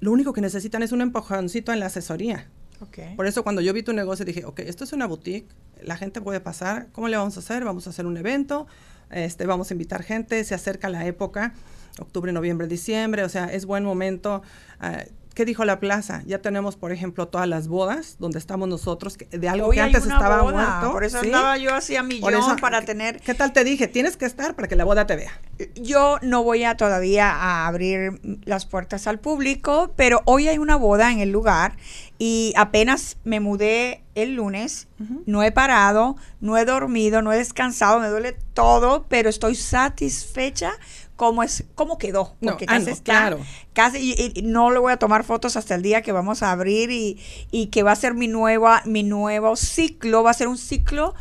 Lo único que necesitan es un empujoncito en la asesoría. Okay. Por eso cuando yo vi tu negocio dije, ok, esto es una boutique, la gente puede pasar, ¿cómo le vamos a hacer? Vamos a hacer un evento, este, vamos a invitar gente, se acerca la época, octubre, noviembre, diciembre, o sea, es buen momento. ah, ¿Qué dijo la plaza? Ya tenemos, por ejemplo, todas las bodas donde estamos nosotros, que- de algo Hoy que antes estaba boda, muerto. Por eso ¿sí? andaba yo así a millón eso, para ¿qué- tener ¿Qué tal te dije? Tienes que estar para que la boda te vea. Yo no voy a todavía a abrir las puertas al público, pero hoy hay una boda en el lugar y apenas me mudé el lunes No he parado, no he dormido, no he descansado, me duele todo, pero estoy satisfecha como es cómo quedó porque ah, casi está casi y, no le voy a tomar fotos hasta el día que vamos a abrir y, y que va a ser mi nueva mi nuevo ciclo va a ser un ciclo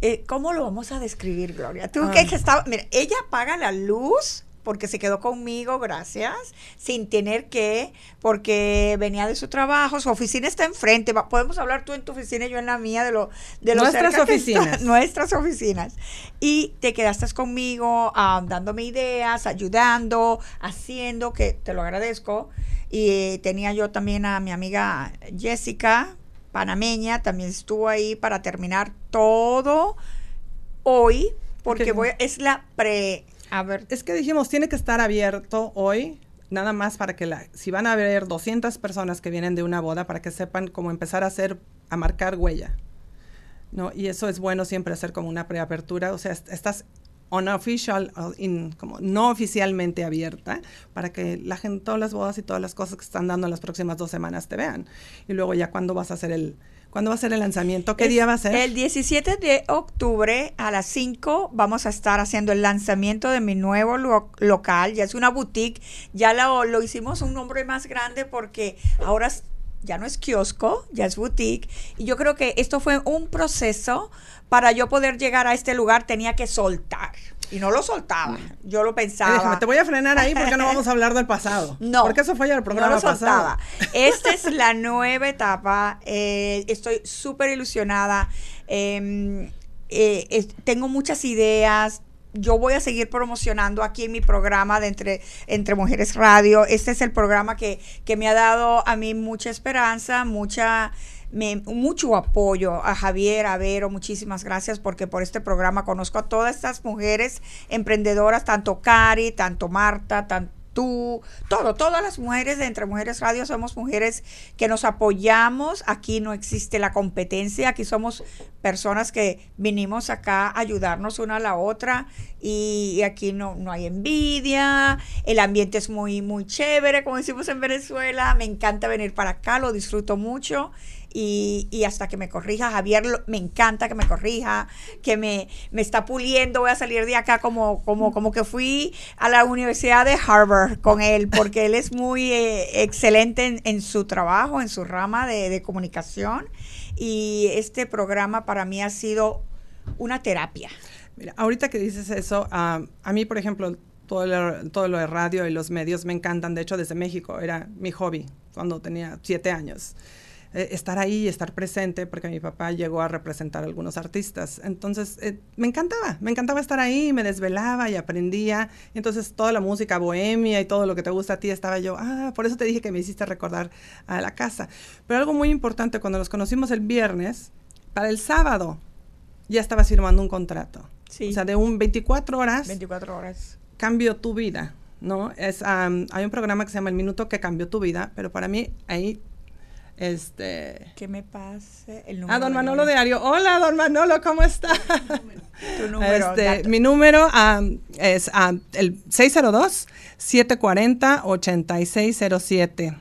eh, ¿Cómo lo vamos a describir, Gloria? Tú que, que estaba, mira, ella apaga la luz porque se quedó conmigo, gracias, sin tener que, porque venía de su trabajo, su oficina está enfrente, podemos hablar tú en tu oficina y yo en la mía de lo de nuestras oficinas, nuestras oficinas. Y te quedaste conmigo ah, dándome ideas, ayudando, haciendo, que te lo agradezco. Y tenía yo también a mi amiga Jessica, panameña, también estuvo ahí para terminar todo hoy, porque voy, es la pre a ver. Es que dijimos, tiene que estar abierto hoy, nada más para que la, si van a haber 200 personas que vienen de una boda, para que sepan cómo empezar a hacer, a marcar huella. ¿no? Y eso es bueno siempre hacer como una preapertura, o sea, estás unofficial, como no oficialmente abierta, para que la gente, todas las bodas y todas las cosas que están dando en las próximas dos semanas te vean. Y luego ya cuando vas a hacer el, ¿Cuándo va a ser el lanzamiento? ¿Qué día va a ser? El 17 de octubre a las 5 vamos a estar haciendo el lanzamiento de mi nuevo local. Ya es una boutique. Ya lo, lo hicimos un nombre más grande porque ahora ya no es kiosco, ya es boutique. Y yo creo que esto fue un proceso para yo poder llegar a este lugar tenía que soltar. Y no lo soltaba. Yo lo pensaba. Te voy a frenar ahí porque no vamos a hablar del pasado. No. Porque eso fue ya el programa no lo soltaba. Esta es la nueva etapa. Eh, estoy súper ilusionada. Em, eh, tengo muchas ideas. Yo voy a seguir promocionando aquí en mi programa de Entre, Entre Mujeres Radio. Este es el programa que, que me ha dado a mí mucha esperanza, mucha mucho apoyo a Javier, a Vero, muchísimas gracias porque por este programa conozco a todas estas mujeres emprendedoras, tanto Cari, tanto Marta, tanto tú, todo, todas las mujeres de Entre Mujeres Radio somos mujeres que nos apoyamos, aquí no existe la competencia, aquí somos personas que vinimos acá a ayudarnos una a la otra y, aquí no, no hay envidia, el ambiente es muy, muy chévere, como decimos en Venezuela, me encanta venir para acá, lo disfruto mucho y, hasta que me corrija. Javier me encanta que me corrija, que me, me está puliendo. Voy a salir de acá como, como, como que fui a la Universidad de Harvard con él, porque él es muy eh, excelente en, su trabajo, en su rama de, comunicación. Y este programa para mí ha sido una terapia. Mira, ahorita que dices eso, a mí, por ejemplo, todo lo, todo lo de radio y los medios me encantan. De hecho, desde México era mi hobby cuando tenía siete años. Eh, estar ahí y estar presente, porque mi papá llegó a representar a algunos artistas. Entonces, eh, me encantaba, me encantaba estar ahí, me desvelaba y aprendía. entonces, toda la música bohemia y todo lo que te gusta a ti, estaba yo, ah, por eso te dije que me hiciste recordar a la casa. Pero algo muy importante, cuando nos conocimos el viernes, para el sábado ya estabas firmando un contrato. Sí. O sea, de un 24 horas. 24 horas. Cambio tu vida. ¿no? Es, hay un programa que se llama El Minuto que cambió tu vida, pero para mí ahí este. Que me pase el número. Ah, don Manolo Diario. Hola, don Manolo, ¿cómo está? Tu número. Este, mi número es el 602-740-8607.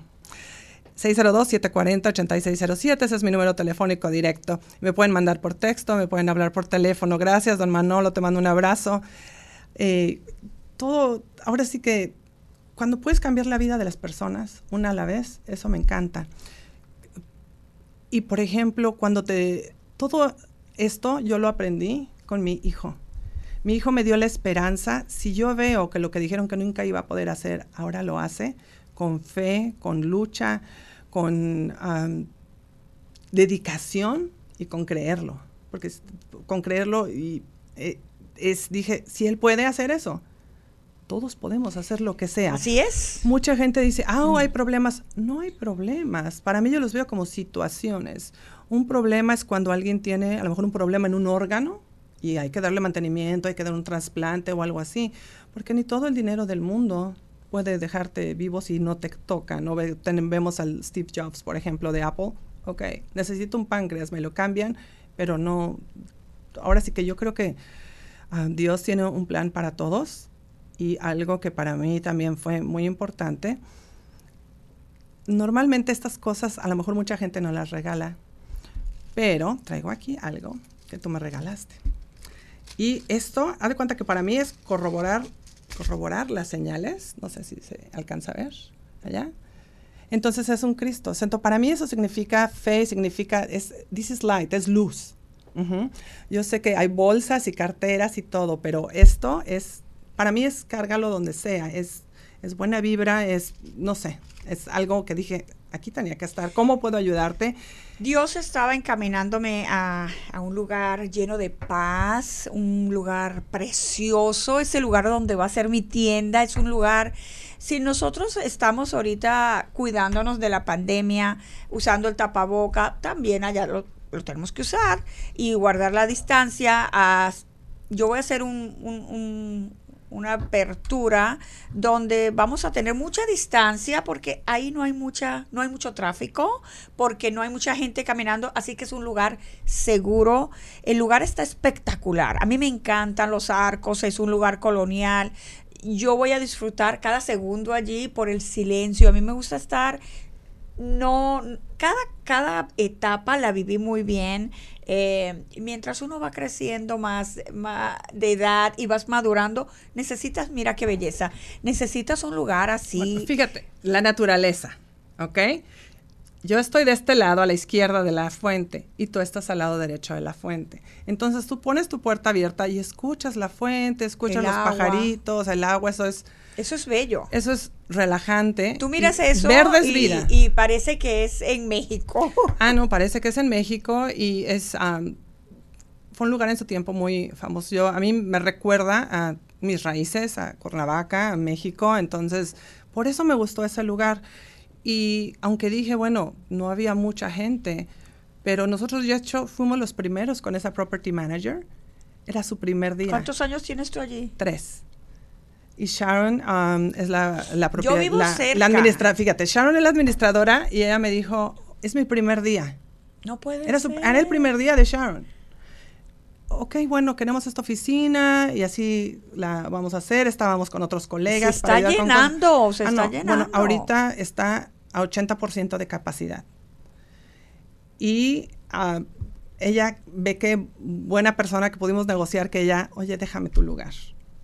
602-740-8607, ese es mi número telefónico directo. Me pueden mandar por texto, me pueden hablar por teléfono. Gracias, don Manolo, te mando un abrazo. Eh, todo, ahora sí que cuando puedes cambiar la vida de las personas una a la vez, eso me encanta. Y por ejemplo, cuando te... Todo esto yo lo aprendí con mi hijo. Mi hijo me dio la esperanza. Si yo veo que lo que dijeron que nunca iba a poder hacer, ahora lo hace, con fe, con lucha, con dedicación y con creerlo. Porque con creerlo y eh, es, dije, si él puede hacer eso, todos podemos hacer lo que sea. Así es. Mucha gente dice, ah, oh, hay problemas. No hay problemas. Para mí yo los veo como situaciones. Un problema es cuando alguien tiene a lo mejor un problema en un órgano y hay que darle mantenimiento, hay que dar un trasplante o algo así, porque ni todo el dinero del mundo puede dejarte vivo si no te toca. ¿no? vemos al Steve Jobs, por ejemplo, de Apple. Ok, necesito un páncreas, me lo cambian, pero no. Ahora sí que yo creo que ah, Dios tiene un plan para todos y algo que para mí también fue muy importante. Normalmente estas cosas a lo mejor mucha gente no las regala, Pero traigo aquí algo que tú me regalaste. Y esto, haz de cuenta que para mí es corroborar, corroborar las señales. No sé si se alcanza a ver allá. Entonces es un Cristo. Entonces, para mí eso significa fe, significa, es, this is light, es luz. Yo sé que hay bolsas y carteras y todo, pero esto es, para mí es cárgalo donde sea, es, es buena vibra, es, no sé, es algo que dije, aquí tenía que estar, ¿cómo puedo ayudarte? Dios estaba encaminándome a, a un lugar lleno de paz, un lugar precioso, ese lugar donde va a ser mi tienda, es un lugar, si nosotros estamos ahorita cuidándonos de la pandemia, usando el tapaboca, también allá lo, lo tenemos que usar y guardar la distancia. yo voy a hacer un- un- una apertura donde vamos a tener mucha distancia porque ahí no hay mucha no hay mucho tráfico porque no hay mucha gente caminando así que es un lugar seguro. El lugar está espectacular. A mí me encantan los arcos es un lugar colonial. Yo voy a disfrutar cada segundo allí por el silencio. A mí me gusta estar no, cada, cada etapa la viví muy bien. Eh, mientras uno va creciendo más, más de edad y vas madurando, necesitas, mira qué belleza, necesitas un lugar así. Fíjate, la naturaleza, ¿ok? Yo estoy de este lado, a la izquierda de la fuente, y tú estás al lado derecho de la fuente. Entonces tú pones tu puerta abierta y escuchas la fuente, escuchas El los agua. pajaritos, el agua, eso es, Eso es bello. eso es relajante. Tú miras eso Verde es y, vida. y parece que es en México. Ah, no, parece que es en México y es fue un lugar en su tiempo muy famoso. Yo, a mí me recuerda a mis raíces, a Cuernavaca, a México, entonces por eso me gustó ese lugar. Y aunque dije, bueno, no había mucha gente, pero nosotros de hecho fuimos los primeros con esa property manager. Era su primer día. ¿Cuántos años tienes tú allí? Tres. Y Sharon um, es la, la propiedad. vivo la, cerca. la administra fíjate, Sharon es la administradora y ella me dijo, es mi primer día. No puede Era, su- ser. era el primer día de Sharon. Ok, bueno, queremos esta oficina y así la vamos a hacer. Estábamos con otros colegas. Se para está con llenando, se Ah, está no, llenando. Bueno, ahorita está a 80% de capacidad. Y ah, ella ve que buena persona que pudimos negociar que ella, oye, déjame tu lugar.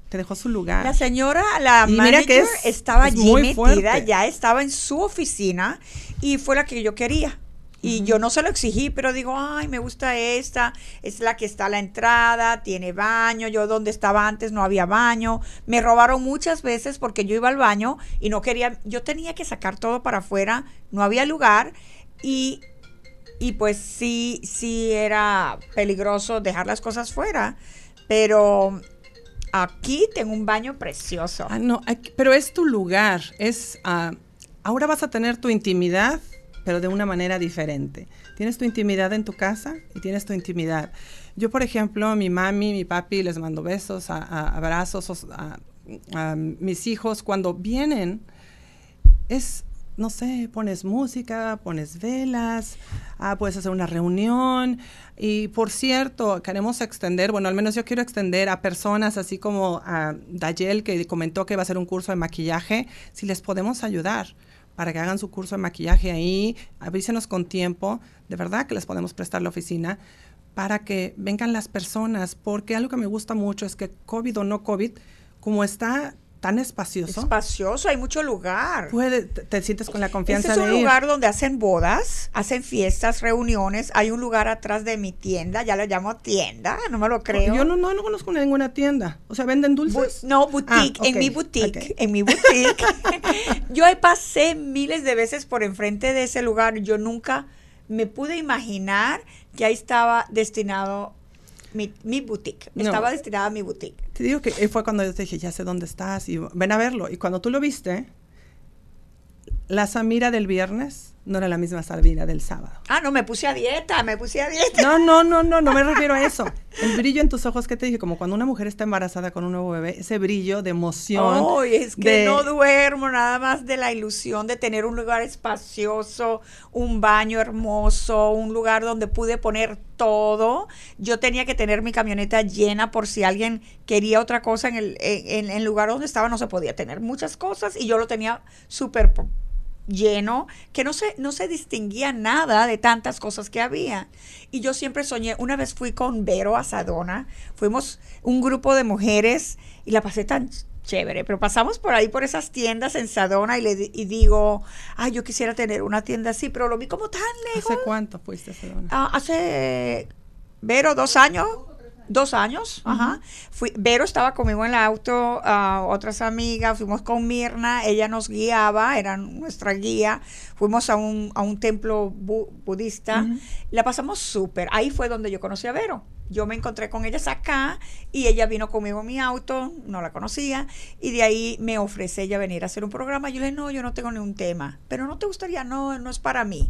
Te dejó su lugar. La señora, la Y mira manager, que es- estaba es allí muy metida, fuerte. ya estaba en su oficina y fue la que yo quería. Y yo no se lo exigí, pero digo, ay, me gusta esta, es la que está a la entrada, tiene baño, yo donde estaba antes no había baño, me robaron muchas veces porque yo iba al baño y no quería, yo tenía que sacar todo para afuera, no había lugar y, y pues sí, sí era peligroso dejar las cosas fuera, pero aquí tengo un baño precioso. Ah, no, aquí- pero es tu lugar. Es, ah, ahora vas a tener tu intimidad, pero de una manera diferente. Tienes tu intimidad en tu casa y tienes tu intimidad. Yo, por ejemplo, mi mami, mi papi, les mando besos, a- abrazos os- a, a mis hijos. Cuando vienen, es, no sé, pones música, pones velas, ah, puedes hacer una reunión. Y por cierto, queremos extender, bueno, al menos yo quiero extender a personas así como a Dayel, que comentó que va a hacer un curso de maquillaje, si les podemos ayudar para que hagan su curso de maquillaje ahí, avísenos con tiempo, de verdad que les podemos prestar la oficina para que vengan las personas, porque algo que me gusta mucho es que COVID o no COVID, como está tan espacioso, Espacioso, hay mucho lugar. puede, te, te sientes con la confianza Este es un de ir. lugar donde hacen bodas, hacen fiestas, reuniones. Hay un lugar atrás de mi tienda, ya lo llamo tienda, no me lo creo. Yo no, no, no conozco ninguna tienda. O sea, ¿venden Bu- dulces? no, boutique, Ah, en ok, mi boutique, ok. en mi boutique. yo pasé miles de veces por enfrente de ese lugar. Yo nunca me pude imaginar que ahí estaba destinado mi, mi boutique. No. Estaba destinada a mi boutique. Te digo que fue cuando yo te dije, ya sé dónde estás y ven a verlo. Y cuando tú lo viste, la Samira del viernes no era la misma Samira del sábado. Ah, no, me puse a dieta, me puse a dieta. No, no, no, no, no me refiero a eso. El brillo en tus ojos que te dije, como cuando una mujer está embarazada con un nuevo bebé, ese brillo de emoción. Ay, es que de- no duermo nada más de la ilusión de tener un lugar espacioso, un baño hermoso, un lugar donde pude poner todo. Yo tenía que tener mi camioneta llena por si alguien quería otra cosa en el, en, en lugar donde estaba, no se podía tener muchas cosas y yo lo tenía súper lleno, que no se, no se distinguía nada de tantas cosas que había. Y yo siempre soñé, una vez fui con Vero a Sadona, fuimos un grupo de mujeres y la pasé tan chévere, pero pasamos por ahí por esas tiendas en Sadona y le y digo, ay, yo quisiera tener una tienda así, pero lo vi como tan lejos. ¿Hace cuánto fuiste a Sadona? Ah, hace, Vero, dos años. Dos años, ajá. Fui, Vero estaba conmigo en el auto, uh, otras amigas, fuimos con Mirna, ella nos guiaba, era nuestra guía, fuimos a un, a un templo bu budista, la pasamos súper, ahí fue donde yo conocí a Vero yo me encontré con ellas acá y ella vino conmigo en mi auto, no la conocía, y de ahí me ofrece ella venir a hacer un programa. Yo le dije, no, yo no tengo ni un tema, pero no te gustaría, no, no es para mí.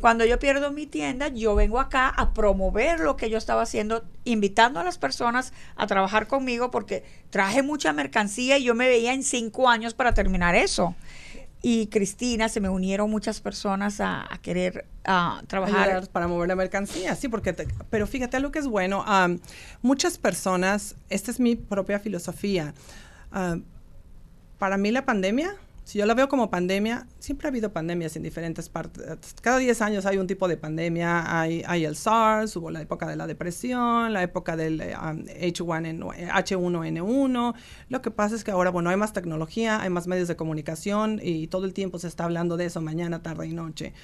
Cuando yo pierdo mi tienda, yo vengo acá a promover lo que yo estaba haciendo, invitando a las personas a trabajar conmigo porque traje mucha mercancía y yo me veía en cinco años para terminar eso y Cristina se me unieron muchas personas a, querer trabajar. Para mover la mercancía sí porque pero fíjate lo que es bueno muchas personas esta es mi propia filosofía para mí la pandemia si yo la veo como pandemia, siempre ha habido pandemias en diferentes partes. Cada 10 años hay un tipo de pandemia. Hay, hay el SARS, hubo la época de la depresión, la época del H1N1. Lo que pasa es que ahora, bueno, hay más tecnología, hay más medios de comunicación y todo el tiempo se está hablando de eso mañana, tarde y noche.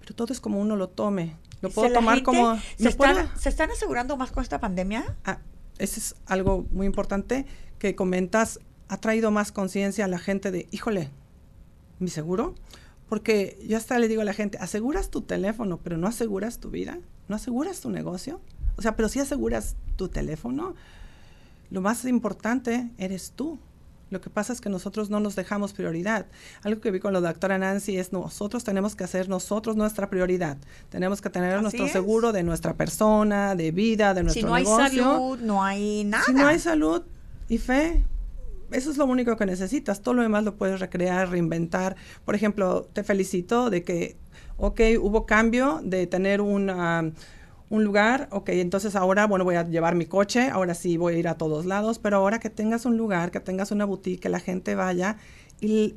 Pero todo es como uno lo tome. Lo puedo tomar como... Se están, ¿Se están asegurando más con esta pandemia? Ah, ese es algo muy importante que comentas ha traído más conciencia a la gente de, híjole, ¿mi seguro? Porque yo hasta le digo a la gente, aseguras tu teléfono, pero no aseguras tu vida, no aseguras tu negocio. O sea, pero si aseguras tu teléfono, lo más importante eres tú. Lo que pasa es que nosotros no nos dejamos prioridad. Algo que vi con la doctora Nancy es nosotros tenemos que hacer nosotros nuestra prioridad. Tenemos que tener nuestro seguro de nuestra persona, de vida, de nuestro negocio. Si no hay salud, no hay nada. Si no hay salud y fe, eso es lo único que necesitas. Todo lo demás lo puedes recrear, reinventar. Por ejemplo, te felicito de que, ok, hubo cambio de tener un lugar, ok, entonces ahora, bueno, voy a llevar mi coche, ahora sí voy a ir a todos lados, pero ahora que tengas un lugar, que tengas una boutique, que la gente vaya, y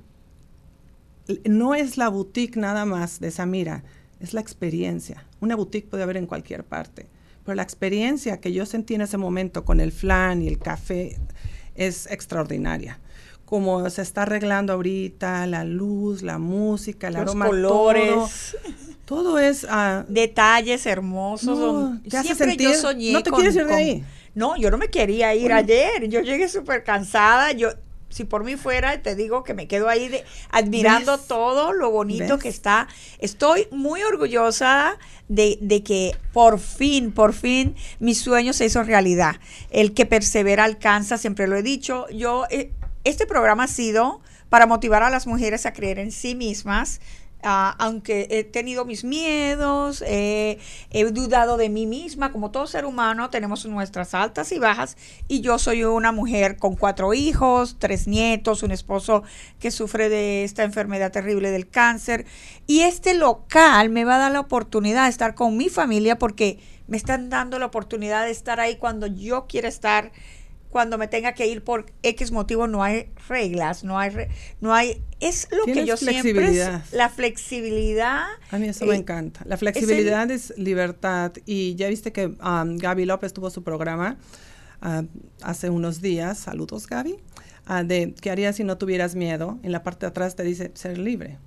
no es la boutique nada más de Samira, es la experiencia. Una boutique puede haber en cualquier parte, pero la experiencia que yo sentí en ese momento con el flan y el café, es extraordinaria. Como se está arreglando ahorita, la luz, la música, el Los colores. Todo, es... Uh, Detalles hermosos. No, Siempre yo soñé No te quieres ir de ahí. No, yo no me quería ir ayer. Yo llegué súper cansada. Yo, si por mí fuera, te digo que me quedo ahí de, admirando todo lo bonito que está. Estoy muy orgullosa de, de, que por fin, por fin, mi sueño se hizo realidad. El que persevera alcanza, siempre lo he dicho. Yo, eh, este programa ha sido para motivar a las mujeres a creer en sí mismas, Ah, aunque he tenido mis miedos, he dudado de mí misma, como todo ser humano tenemos nuestras altas y bajas, y yo soy una mujer con cuatro hijos, tres nietos, un esposo que sufre de esta enfermedad terrible del cáncer, y este local me va a dar la oportunidad de estar con mi familia porque me están dando la oportunidad de estar ahí cuando yo quiera estar cuando me tenga que ir por X motivo no hay reglas, no hay no hay es lo que yo siempre la flexibilidad. A mí eso me encanta. La flexibilidad es, libertad y ya viste que um, Gaby López tuvo su programa uh, hace unos días. Saludos Gaby. Uh, de qué harías si no tuvieras miedo. En la parte de atrás te dice ser libre.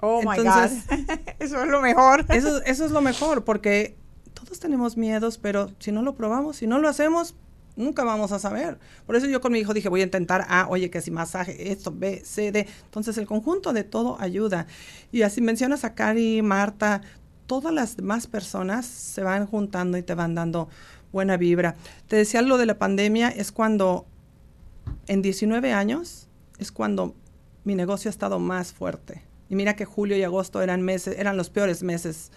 oh my God. eso es lo mejor. eso, eso es lo mejor porque todos tenemos miedos, pero si no lo probamos, si no lo hacemos, nunca vamos a saber. Por eso yo con mi hijo dije, voy a intentar, ah, oye, que si masaje, esto, B, C, D. Entonces el conjunto de todo ayuda. Y así mencionas a Cari, Marta, todas las demás personas se van juntando y te van dando buena vibra. Te decía lo de la pandemia, es cuando en 19 años, es cuando mi negocio ha estado más fuerte. Y mira que julio y agosto eran meses, eran los peores meses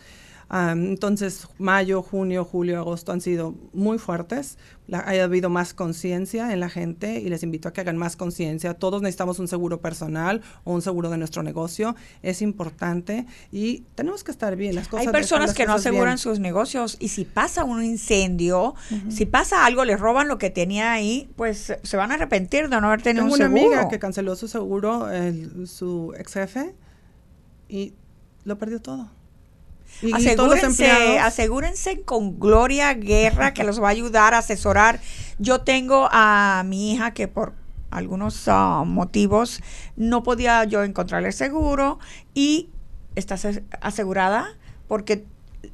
entonces, mayo, junio, julio, agosto han sido muy fuertes. ha habido más conciencia en la gente y les invito a que hagan más conciencia. Todos necesitamos un seguro personal o un seguro de nuestro negocio. Es importante y tenemos que estar bien. Las cosas Hay personas que no aseguran sus negocios y si pasa un incendio, si pasa algo, les roban lo que tenía ahí, pues se van a arrepentir de no haber tenido un seguro. una amiga que canceló su seguro, su ex jefe y lo perdió todo. Y, asegúrense, asegúrense con Gloria Guerra que los va a ayudar a asesorar. Yo tengo a mi hija que por algunos ah, motivos no podía yo encontrarle seguro y está asegurada porque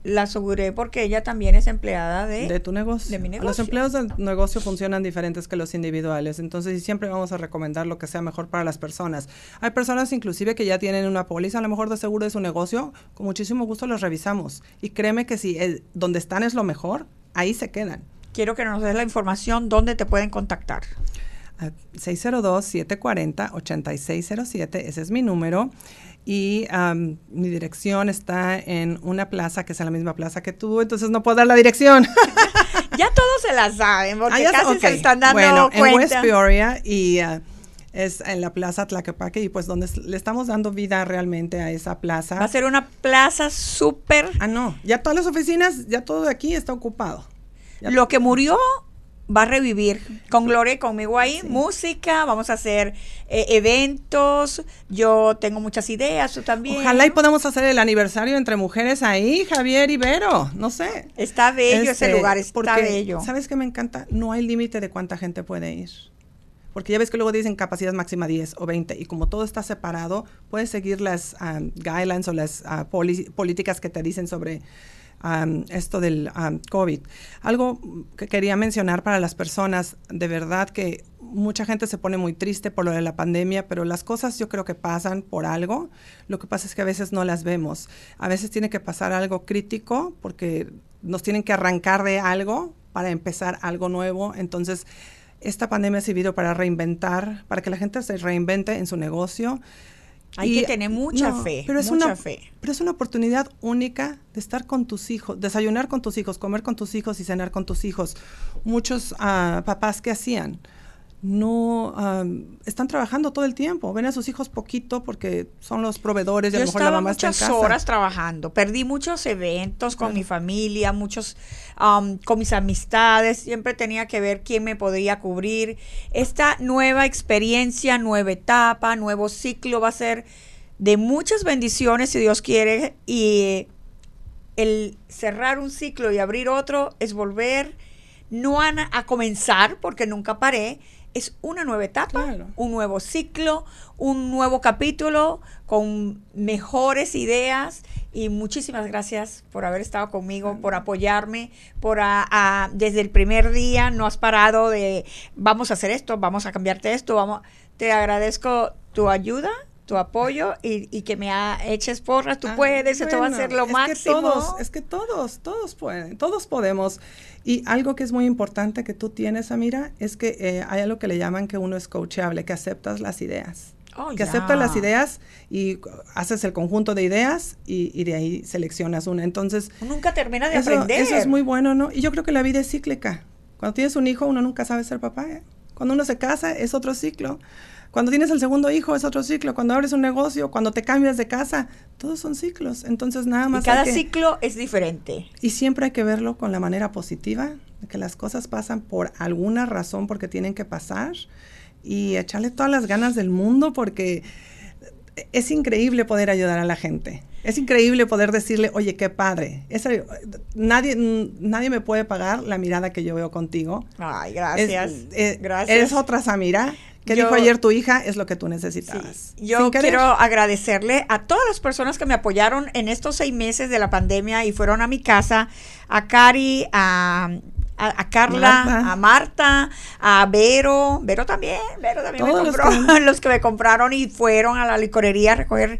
la aseguré porque ella también es empleada de, de tu negocio. De mi negocio. Los empleados del negocio funcionan diferentes que los individuales, entonces siempre vamos a recomendar lo que sea mejor para las personas. Hay personas inclusive que ya tienen una póliza a lo mejor de seguro de su negocio, con muchísimo gusto los revisamos. Y créeme que si donde están es lo mejor, ahí se quedan. Quiero que nos des la información dónde te pueden contactar. 602-740-8607, ese es mi número y mi dirección está en una plaza que es la misma plaza que tú, entonces no puedo dar la dirección. ya todos se la saben, porque ah, casi se están dando bueno, en West Peoria y ah, es en la plaza Tlaquepaque y pues donde le estamos dando vida realmente a esa plaza. Va a ser una plaza súper... Ah, no, ya todas las oficinas, ya todo aquí está ocupado. Lo que murió va a revivir con Gloria y conmigo ahí. Música, vamos a hacer eh, eventos. Yo tengo muchas ideas, tú también. Ojalá y podamos hacer el aniversario entre mujeres ahí, Javier y Vero. No sé. Está bello ese este, lugar, está bello. ¿Sabes qué me encanta? No hay límite de cuánta gente puede ir. Porque ya ves que luego dicen capacidad máxima 10 o 20 y como todo está separado, puedes seguir las um, guidelines o las uh, políticas que te dicen sobre esto del COVID. Algo que quería mencionar para las personas, de verdad que mucha gente se pone muy triste por lo de la pandemia, pero las cosas yo creo que pasan por algo. Lo que pasa es que a veces no las vemos. A veces tiene que pasar algo crítico porque nos tienen que arrancar de algo para empezar algo nuevo. Entonces, esta pandemia ha servido para reinventar, para que la gente se reinvente en su negocio. Hay que tener mucha fe, pero es una, fe. Pero es una oportunidad única de estar con tus hijos, desayunar con tus hijos, comer con tus hijos y cenar con tus hijos. Muchos uh, papás que hacían, no están trabajando todo el tiempo, ven a sus hijos poquito porque son los proveedores y a lo mejor la mamá está en casa. muchas horas trabajando, perdí muchos eventos con mi familia, muchos con mis amistades, siempre tenía que ver quién me podría cubrir. Esta nueva experiencia, nueva etapa, nuevo ciclo va a ser de muchas bendiciones si Dios quiere. Y el cerrar un ciclo y abrir otro es volver no a, a comenzar porque nunca paré, es una nueva etapa, un nuevo ciclo, un nuevo capítulo con mejores ideas. Y muchísimas gracias por haber estado conmigo, por apoyarme, por a, desde el primer día no has parado de vamos a hacer esto, vamos a cambiarte esto, vamos, te agradezco tu ayuda tu apoyo y, que me ha, eches porras, tú ah, puedes, esto va a ser lo máximo. todos, es que todos, todos pueden, todos podemos. Y algo que es muy importante que tú tienes, Amira, es que eh, hay algo que le llaman que uno es coachable, que aceptas las ideas. Oh, que aceptas las ideas y haces el conjunto de ideas y, de ahí seleccionas una. Entonces... Nunca termina de aprender. Eso es muy bueno, ¿no? Y yo creo que la vida es cíclica. Cuando tienes un hijo, uno nunca sabe ser papá. ¿eh? Cuando uno se casa, es otro ciclo. Cuando tienes el segundo hijo es otro ciclo, cuando abres un negocio, cuando te cambias de casa, todos son ciclos. Entonces nada más. Y cada ciclo es diferente. Y siempre hay que verlo con la manera positiva, que las cosas pasan por alguna razón porque tienen que pasar y echarle todas las ganas del mundo porque es increíble poder ayudar a la gente. Es increíble poder decirle, oye, qué padre. nadie, nadie me puede pagar la mirada que yo veo contigo. Ay, gracias. Eh, gracias. Eres otra Samira ¿Qué dijo ayer tu hija? Es lo que tú necesitabas. Yo quiero agradecerle a todas las personas que me apoyaron en estos seis meses de la pandemia y fueron a mi casa, a Cari, a, a, Carla, a Marta, a Vero, Vero también, Vero también me compró, los que... los que me compraron y fueron a la licorería a recoger.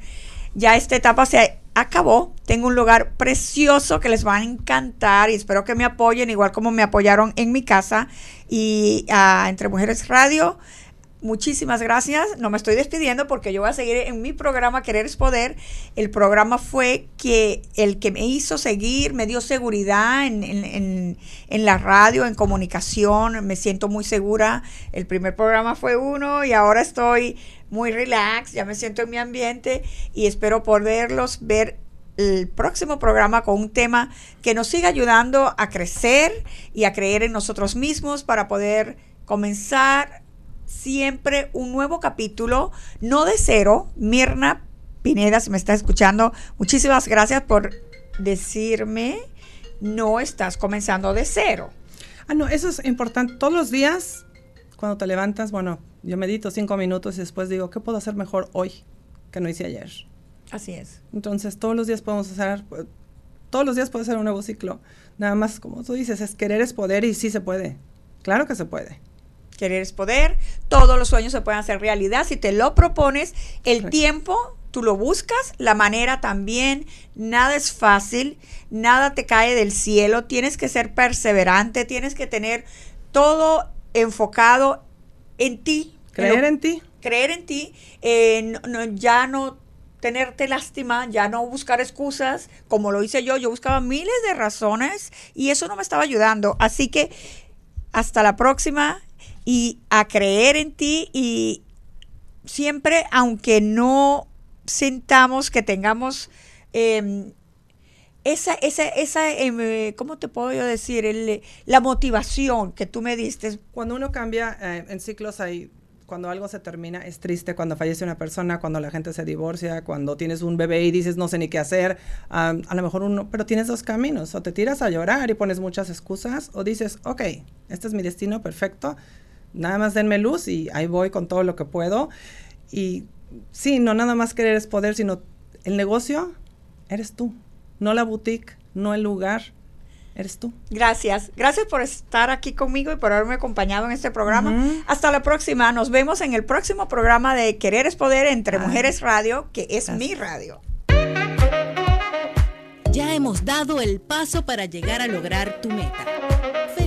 Ya esta etapa se acabó. Tengo un lugar precioso que les va a encantar y espero que me apoyen igual como me apoyaron en mi casa y a Entre Mujeres Radio muchísimas gracias. No me estoy despidiendo porque yo voy a seguir en mi programa Querer es Poder. El programa fue que el que me hizo seguir, me dio seguridad en, en, en, la radio, en comunicación. Me siento muy segura. El primer programa fue uno y ahora estoy muy relax, ya me siento en mi ambiente y espero poderlos ver el próximo programa con un tema que nos siga ayudando a crecer y a creer en nosotros mismos para poder comenzar siempre un nuevo capítulo, no de cero. Mirna Pineda, si me estás escuchando, muchísimas gracias por decirme, no estás comenzando de cero. Ah, no, eso es importante. Todos los días, cuando te levantas, bueno, yo medito cinco minutos y después digo, ¿qué puedo hacer mejor hoy que no hice ayer? Así es. Entonces, todos los días podemos hacer, todos los días puede ser un nuevo ciclo. Nada más, como tú dices, es querer es poder y sí se puede. Claro que se puede. Querer es poder. Todos los sueños se pueden hacer realidad si te lo propones. El tiempo, tú lo buscas. La manera también. Nada es fácil. Nada te cae del cielo. Tienes que ser perseverante. Tienes que tener todo enfocado en ti. Creer en, ti. Creer en ti. Eh, ya no tenerte lástima, ya no buscar excusas, como lo hice yo, yo buscaba miles de razones y eso no me estaba ayudando. Así que hasta la próxima y a creer en ti y siempre, aunque no sintamos que tengamos em, esa, esa, esa em, ¿cómo te puedo yo decir? La motivación que tú me diste. Cuando uno cambia eh, en ciclos hay cuando algo se termina es triste, cuando fallece una persona, cuando la gente se divorcia, cuando tienes un bebé y dices no sé ni qué hacer, a lo mejor uno, pero tienes dos caminos, o te tiras a llorar y pones muchas excusas, o dices, ok, este es mi destino perfecto, nada más denme luz y ahí voy con todo lo que puedo. Y sí, no nada más querer es poder, sino el negocio eres tú, no la boutique, no el lugar, eres tú. Gracias. Gracias por estar aquí conmigo y por haberme acompañado en este programa. Hasta la próxima. Nos vemos en el próximo programa de Querer es Poder entre Mujeres Radio, que es mi radio. Ya hemos dado el paso para llegar a lograr tu meta.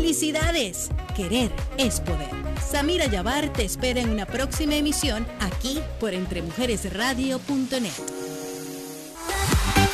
¡Felicidades! Querer es poder. Samira Yabar te espera en una próxima emisión aquí por entremujeresradio.net.